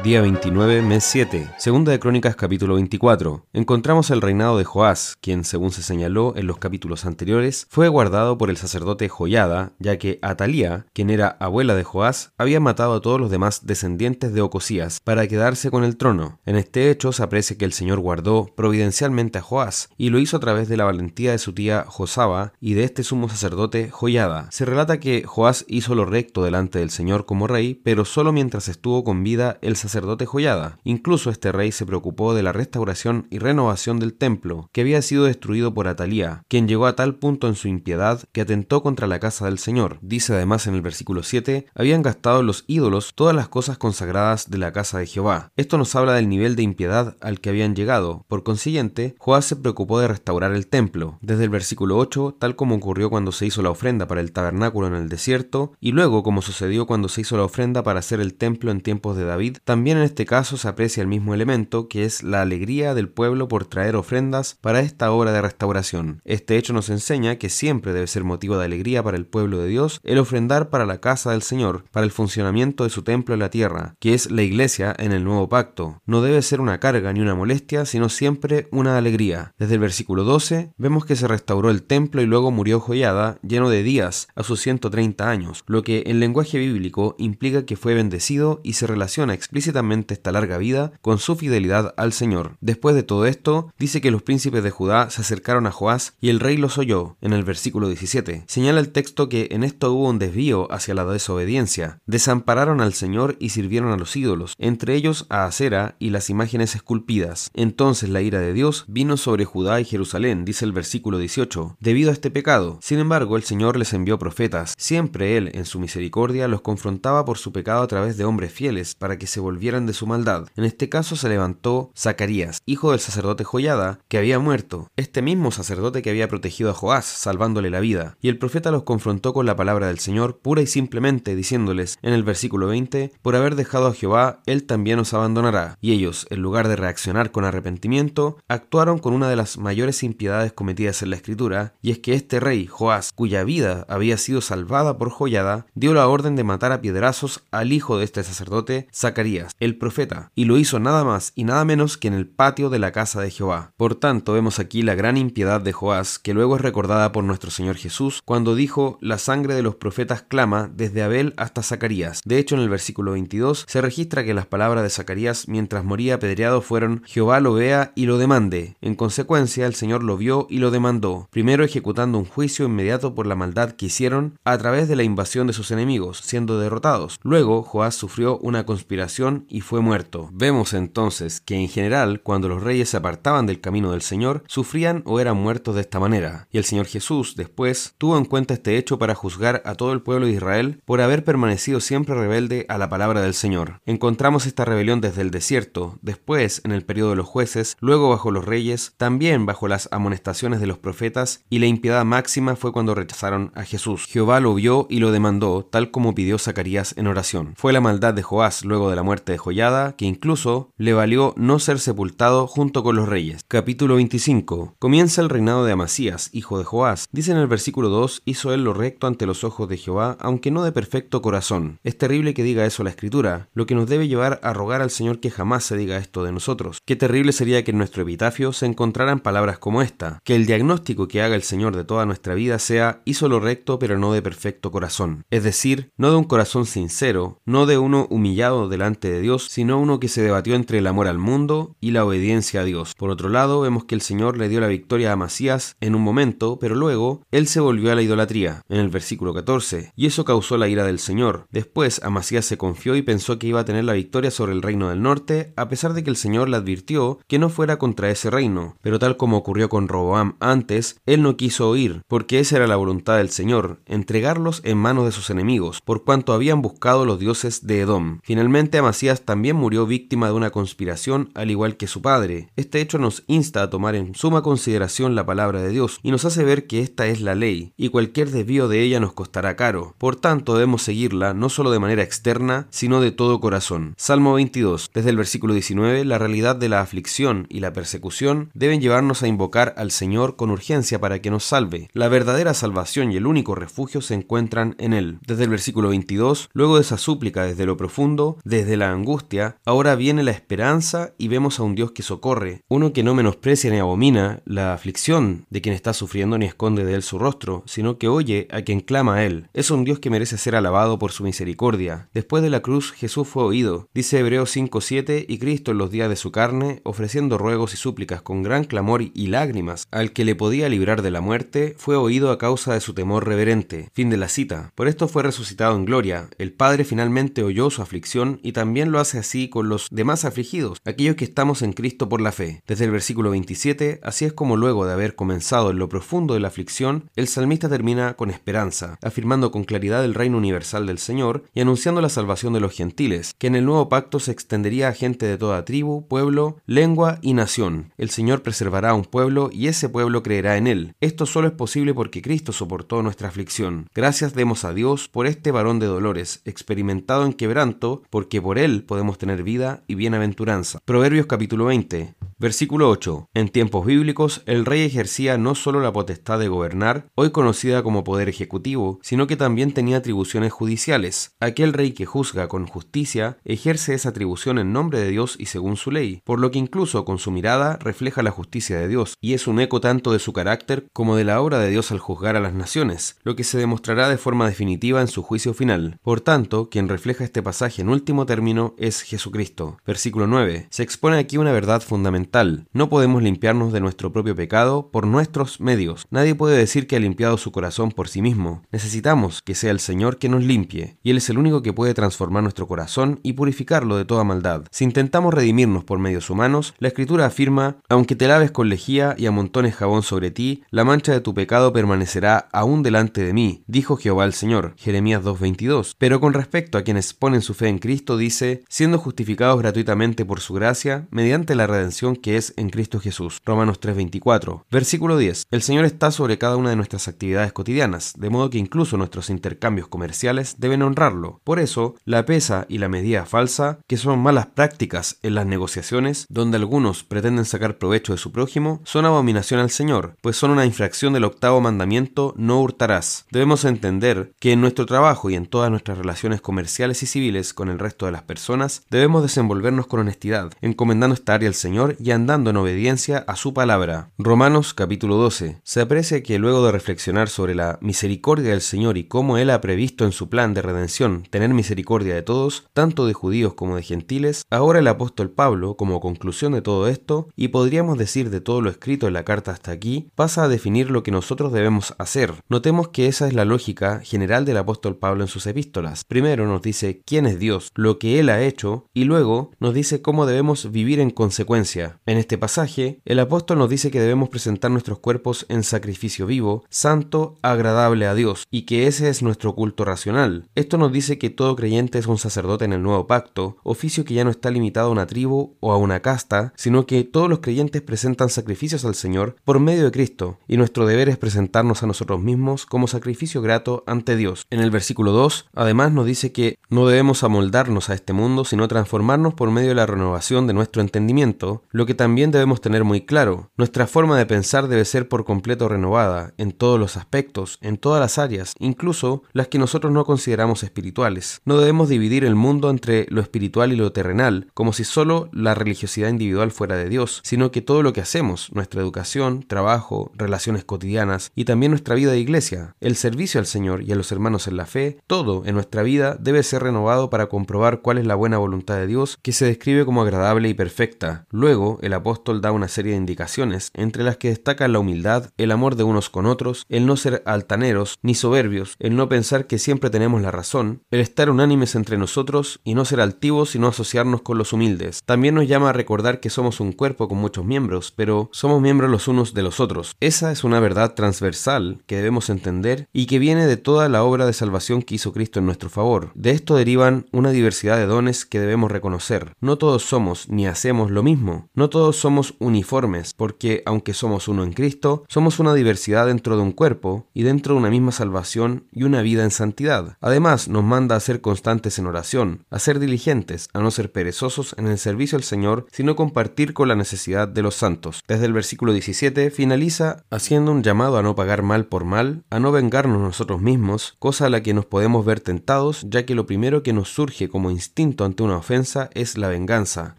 Día 29, mes 7, segunda de Crónicas capítulo 24. Encontramos el reinado de Joás, quien, según se señaló en los capítulos anteriores, fue guardado por el sacerdote Joyada, ya que Atalía, quien era abuela de Joás, había matado a todos los demás descendientes de Ocosías para quedarse con el trono. En este hecho se aprecia que el Señor guardó providencialmente a Joás, y lo hizo a través de la valentía de su tía Josaba y de este sumo sacerdote Joyada. Se relata que Joás hizo lo recto delante del Señor como rey, pero solo mientras estuvo con vida el sacerdote Joyada. Incluso este rey se preocupó de la restauración y renovación del templo, que había sido destruido por Atalía, quien llegó a tal punto en su impiedad que atentó contra la casa del Señor. Dice además en el versículo 7, habían gastado los ídolos todas las cosas consagradas de la casa de Jehová. Esto nos habla del nivel de impiedad al que habían llegado. Por consiguiente, Joás se preocupó de restaurar el templo. Desde el versículo 8, tal como ocurrió cuando se hizo la ofrenda para el tabernáculo en el desierto, y luego como sucedió cuando se hizo la ofrenda para hacer el templo en tiempos de David, también en este caso se aprecia el mismo elemento que es la alegría del pueblo por traer ofrendas para esta obra de restauración. Este hecho nos enseña que siempre debe ser motivo de alegría para el pueblo de Dios el ofrendar para la casa del Señor, para el funcionamiento de su templo en la tierra, que es la iglesia en el nuevo pacto. No debe ser una carga ni una molestia, sino siempre una alegría. Desde el versículo 12 vemos que se restauró el templo y luego murió Joyada, lleno de días, a sus 130 años, lo que en lenguaje bíblico implica que fue bendecido y se relaciona explícitamente esta larga vida con su fidelidad al Señor. Después de todo esto, dice que los príncipes de Judá se acercaron a Joás y el rey los oyó, en el versículo 17. Señala el texto que en esto hubo un desvío hacia la desobediencia. Desampararon al Señor y sirvieron a los ídolos, entre ellos a Acera y las imágenes esculpidas. Entonces la ira de Dios vino sobre Judá y Jerusalén, dice el versículo 18, debido a este pecado. Sin embargo, el Señor les envió profetas. Siempre Él, en su misericordia, los confrontaba por su pecado a través de hombres fieles, para que se volvieran de su maldad. En este caso se levantó Zacarías, hijo del sacerdote Joyada, que había muerto, este mismo sacerdote que había protegido a Joás, salvándole la vida. Y el profeta los confrontó con la palabra del Señor, pura y simplemente, diciéndoles en el versículo 20, por haber dejado a Jehová, Él también os abandonará. Y ellos, en lugar de reaccionar con arrepentimiento, actuaron con una de las mayores impiedades cometidas en la escritura, y es que este rey, Joás, cuya vida había sido salvada por Joyada, dio la orden de matar a piedrazos al hijo de este sacerdote, Zacarías, el profeta, y lo hizo nada más y nada menos que en el patio de la casa de Jehová. Por tanto, vemos aquí la gran impiedad de Joás, que luego es recordada por nuestro Señor Jesús, cuando dijo, la sangre de los profetas clama desde Abel hasta Zacarías. De hecho, en el versículo 22 se registra que las palabras de Zacarías mientras moría apedreado fueron, Jehová lo vea y lo demande. En consecuencia, el Señor lo vio y lo demandó, primero ejecutando un juicio inmediato por la maldad que hicieron a través de la invasión de sus enemigos, siendo derrotados. Luego, Joás sufrió una conspiración y fue muerto. Vemos entonces que en general, cuando los reyes se apartaban del camino del Señor, sufrían o eran muertos de esta manera. Y el Señor Jesús, después, tuvo en cuenta este hecho para juzgar a todo el pueblo de Israel por haber permanecido siempre rebelde a la palabra del Señor. Encontramos esta rebelión desde el desierto, después en el periodo de los jueces, luego bajo los reyes, también bajo las amonestaciones de los profetas, y la impiedad máxima fue cuando rechazaron a Jesús. Jehová lo vio y lo demandó, tal como pidió Zacarías en oración. Fue la maldad de Joás luego de la muerte de Joyada, que incluso le valió no ser sepultado junto con los reyes. Capítulo 25. Comienza el reinado de Amasías, hijo de Joás. Dice en el versículo 2, hizo él lo recto ante los ojos de Jehová, aunque no de perfecto corazón. Es terrible que diga eso la escritura, lo que nos debe llevar a rogar al Señor que jamás se diga esto de nosotros. Qué terrible sería que en nuestro epitafio se encontraran palabras como esta, que el diagnóstico que haga el Señor de toda nuestra vida sea hizo lo recto pero no de perfecto corazón. Es decir, no de un corazón sincero, no de uno humillado delante de Dios, sino uno que se debatió entre el amor al mundo y la obediencia a Dios. Por otro lado, vemos que el Señor le dio la victoria a Amasías en un momento, pero luego él se volvió a la idolatría, en el versículo 14, y eso causó la ira del Señor. Después Amasías se confió y pensó que iba a tener la victoria sobre el reino del norte, a pesar de que el Señor le advirtió que no fuera contra ese reino. Pero tal como ocurrió con Roboam antes, él no quiso oír, porque esa era la voluntad del Señor, entregarlos en manos de sus enemigos, por cuanto habían buscado los dioses de Edom. Finalmente Amasías también murió víctima de una conspiración al igual que su padre. Este hecho nos insta a tomar en suma consideración la palabra de Dios y nos hace ver que esta es la ley, y cualquier desvío de ella nos costará caro. Por tanto, debemos seguirla no solo de manera externa, sino de todo corazón. Salmo 22. Desde el versículo 19, la realidad de la aflicción y la persecución deben llevarnos a invocar al Señor con urgencia para que nos salve. La verdadera salvación y el único refugio se encuentran en Él. Desde el versículo 22, luego de esa súplica desde lo profundo, desde la angustia, ahora viene la esperanza y vemos a un Dios que socorre, uno que no menosprecia ni abomina la aflicción de quien está sufriendo ni esconde de él su rostro, sino que oye a quien clama a él. Es un Dios que merece ser alabado por su misericordia. Después de la cruz Jesús fue oído, dice Hebreos 5.7, y Cristo en los días de su carne, ofreciendo ruegos y súplicas con gran clamor y lágrimas al que le podía librar de la muerte, fue oído a causa de su temor reverente. Fin de la cita. Por esto fue resucitado en gloria. El Padre finalmente oyó su aflicción y también lo hace así con los demás afligidos, aquellos que estamos en Cristo por la fe. Desde el versículo 27, así es como luego de haber comenzado en lo profundo de la aflicción, el salmista termina con esperanza, afirmando con claridad el reino universal del Señor y anunciando la salvación de los gentiles, que en el nuevo pacto se extendería a gente de toda tribu, pueblo, lengua y nación. El Señor preservará a un pueblo y ese pueblo creerá en él. Esto solo es posible porque Cristo soportó nuestra aflicción. Gracias demos a Dios por este varón de dolores, experimentado en quebranto, porque por él podemos tener vida y bienaventuranza. Proverbios capítulo 20. Versículo 8. En tiempos bíblicos, el rey ejercía no solo la potestad de gobernar, hoy conocida como poder ejecutivo, sino que también tenía atribuciones judiciales. Aquel rey que juzga con justicia ejerce esa atribución en nombre de Dios y según su ley, por lo que incluso con su mirada refleja la justicia de Dios, y es un eco tanto de su carácter como de la obra de Dios al juzgar a las naciones, lo que se demostrará de forma definitiva en su juicio final. Por tanto, quien refleja este pasaje en último término es Jesucristo. Versículo 9. Se expone aquí una verdad fundamental no podemos limpiarnos de nuestro propio pecado por nuestros medios. Nadie puede decir que ha limpiado su corazón por sí mismo. Necesitamos que sea el Señor que nos limpie, y Él es el único que puede transformar nuestro corazón y purificarlo de toda maldad. Si intentamos redimirnos por medios humanos, la Escritura afirma, aunque te laves con lejía y amontones jabón sobre ti, la mancha de tu pecado permanecerá aún delante de mí, dijo Jehová el Señor. Jeremías 2.22. Pero con respecto a quienes ponen su fe en Cristo, dice, siendo justificados gratuitamente por su gracia, mediante la redención que es en Cristo Jesús. Romanos 3:24. Versículo 10. El Señor está sobre cada una de nuestras actividades cotidianas, de modo que incluso nuestros intercambios comerciales deben honrarlo. Por eso, la pesa y la medida falsa, que son malas prácticas en las negociaciones, donde algunos pretenden sacar provecho de su prójimo, son abominación al Señor, pues son una infracción del octavo mandamiento, no hurtarás. Debemos entender que en nuestro trabajo y en todas nuestras relaciones comerciales y civiles con el resto de las personas, debemos desenvolvernos con honestidad, encomendando esta área al Señor y andando en obediencia a su palabra. Romanos capítulo 12. Se aprecia que luego de reflexionar sobre la misericordia del Señor y cómo Él ha previsto en su plan de redención tener misericordia de todos, tanto de judíos como de gentiles, ahora el apóstol Pablo, como conclusión de todo esto, y podríamos decir de todo lo escrito en la carta hasta aquí, pasa a definir lo que nosotros debemos hacer. Notemos que esa es la lógica general del apóstol Pablo en sus epístolas. Primero nos dice quién es Dios, lo que Él ha hecho, y luego nos dice cómo debemos vivir en consecuencia. En este pasaje, el apóstol nos dice que debemos presentar nuestros cuerpos en sacrificio vivo, santo, agradable a Dios, y que ese es nuestro culto racional. Esto nos dice que todo creyente es un sacerdote en el nuevo pacto, oficio que ya no está limitado a una tribu o a una casta, sino que todos los creyentes presentan sacrificios al Señor por medio de Cristo, y nuestro deber es presentarnos a nosotros mismos como sacrificio grato ante Dios. En el versículo 2, además nos dice que no debemos amoldarnos a este mundo, sino transformarnos por medio de la renovación de nuestro entendimiento, que también debemos tener muy claro. Nuestra forma de pensar debe ser por completo renovada, en todos los aspectos, en todas las áreas, incluso las que nosotros no consideramos espirituales. No debemos dividir el mundo entre lo espiritual y lo terrenal, como si solo la religiosidad individual fuera de Dios, sino que todo lo que hacemos, nuestra educación, trabajo, relaciones cotidianas y también nuestra vida de iglesia, el servicio al Señor y a los hermanos en la fe, todo en nuestra vida debe ser renovado para comprobar cuál es la buena voluntad de Dios que se describe como agradable y perfecta. Luego, el apóstol da una serie de indicaciones, entre las que destacan la humildad, el amor de unos con otros, el no ser altaneros ni soberbios, el no pensar que siempre tenemos la razón, el estar unánimes entre nosotros y no ser altivos y no asociarnos con los humildes. También nos llama a recordar que somos un cuerpo con muchos miembros, pero somos miembros los unos de los otros. Esa es una verdad transversal que debemos entender y que viene de toda la obra de salvación que hizo Cristo en nuestro favor. De esto derivan una diversidad de dones que debemos reconocer. No todos somos ni hacemos lo mismo. Todos somos uniformes, porque aunque somos uno en Cristo, somos una diversidad dentro de un cuerpo y dentro de una misma salvación y una vida en santidad. Además, nos manda a ser constantes en oración, a ser diligentes, a no ser perezosos en el servicio al Señor, sino compartir con la necesidad de los santos. Desde el versículo 17 finaliza haciendo un llamado a no pagar mal por mal, a no vengarnos nosotros mismos, cosa a la que nos podemos ver tentados, ya que lo primero que nos surge como instinto ante una ofensa es la venganza.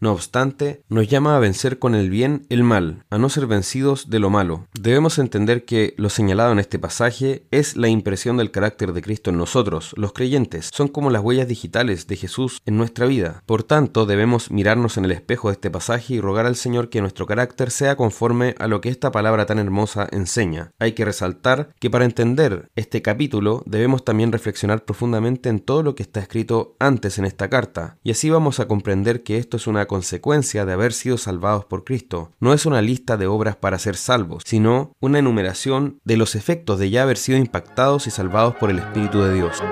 No obstante, nos llama a vencer con el bien el mal, a no ser vencidos de lo malo. Debemos entender que lo señalado en este pasaje es la impresión del carácter de Cristo en nosotros, los creyentes. Son como las huellas digitales de Jesús en nuestra vida. Por tanto, debemos mirarnos en el espejo de este pasaje y rogar al Señor que nuestro carácter sea conforme a lo que esta palabra tan hermosa enseña. Hay que resaltar que para entender este capítulo debemos también reflexionar profundamente en todo lo que está escrito antes en esta carta, y así vamos a comprender que esto es una consecuencia de haber sido salvados por Cristo. No es una lista de obras para ser salvos, sino una enumeración de los efectos de ya haber sido impactados y salvados por el Espíritu de Dios.